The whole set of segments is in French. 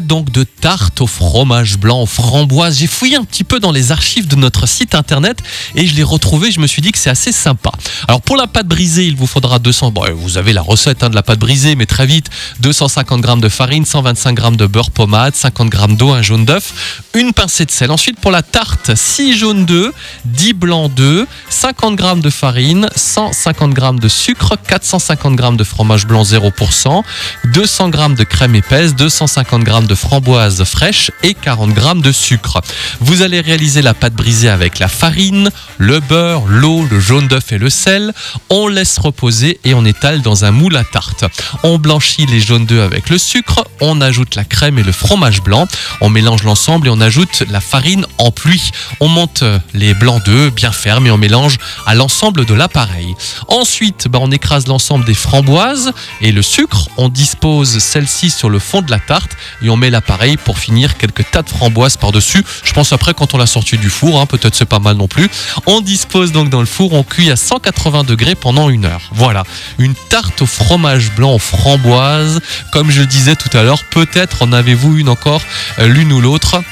donc de tarte au fromage blanc, aux framboises. J'ai fouillé un petit peu dans les archives de notre site internet et je l'ai retrouvé. Je me suis dit que c'est assez sympa. Alors pour la pâte brisée, il vous faudra 200. Bon, vous avez la recette hein, de la pâte brisée, mais très vite 250 g de farine, 125 g de beurre pommade, 50 g d'eau, un jaune d'œuf, une pincée de sel. Ensuite pour la tarte, 6 jaunes d'œufs, 10 blancs d'œufs, 50 g de farine, 150 g de sucre, 450 g de fromage blanc 0%, 200 g de crème épaisse, 250 g de framboises fraîches et 40 g de sucre. Vous allez réaliser la pâte brisée avec la farine, le beurre, l'eau, le jaune d'œuf et le sel. On laisse reposer et on étale dans un moule à tarte. On blanchit les jaunes d'œufs avec le sucre, on ajoute la crème et le fromage blanc. On mélange l'ensemble et on ajoute la farine en pluie. On monte les blancs d'œufs bien fermes et on mélange à l'ensemble de l'appareil. Ensuite, bah, on écrase l'ensemble des framboises et le sucre. On dispose celle-ci sur le fond de la tarte et met l'appareil pour finir quelques tas de framboises par-dessus. Je pense après quand on l'a sorti du four, hein, peut-être c'est pas mal non plus. On dispose donc dans le four, on cuit à 180 degrés pendant une heure. Voilà, une tarte au fromage blanc aux framboises. Comme je le disais tout à l'heure, peut-être en avez-vous une encore, euh, l'une ou l'autre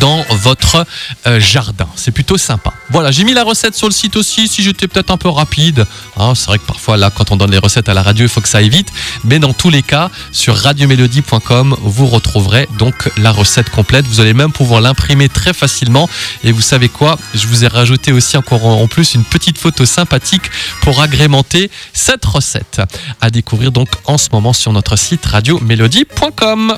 dans votre euh, jardin. C'est plutôt sympa. Voilà, j'ai mis la recette sur le site aussi, si j'étais peut-être un peu rapide. Hein, c'est vrai que parfois, là, quand on donne les recettes à la radio, il faut que ça aille vite. Mais dans tous les cas, sur radiomélodie.com, vous retrouverez donc la recette complète. Vous allez même pouvoir l'imprimer très facilement. Et vous savez quoi? Je vous ai rajouté aussi encore en plus une petite photo sympathique pour agrémenter cette recette. À découvrir donc en ce moment sur notre site radiomélodie.com.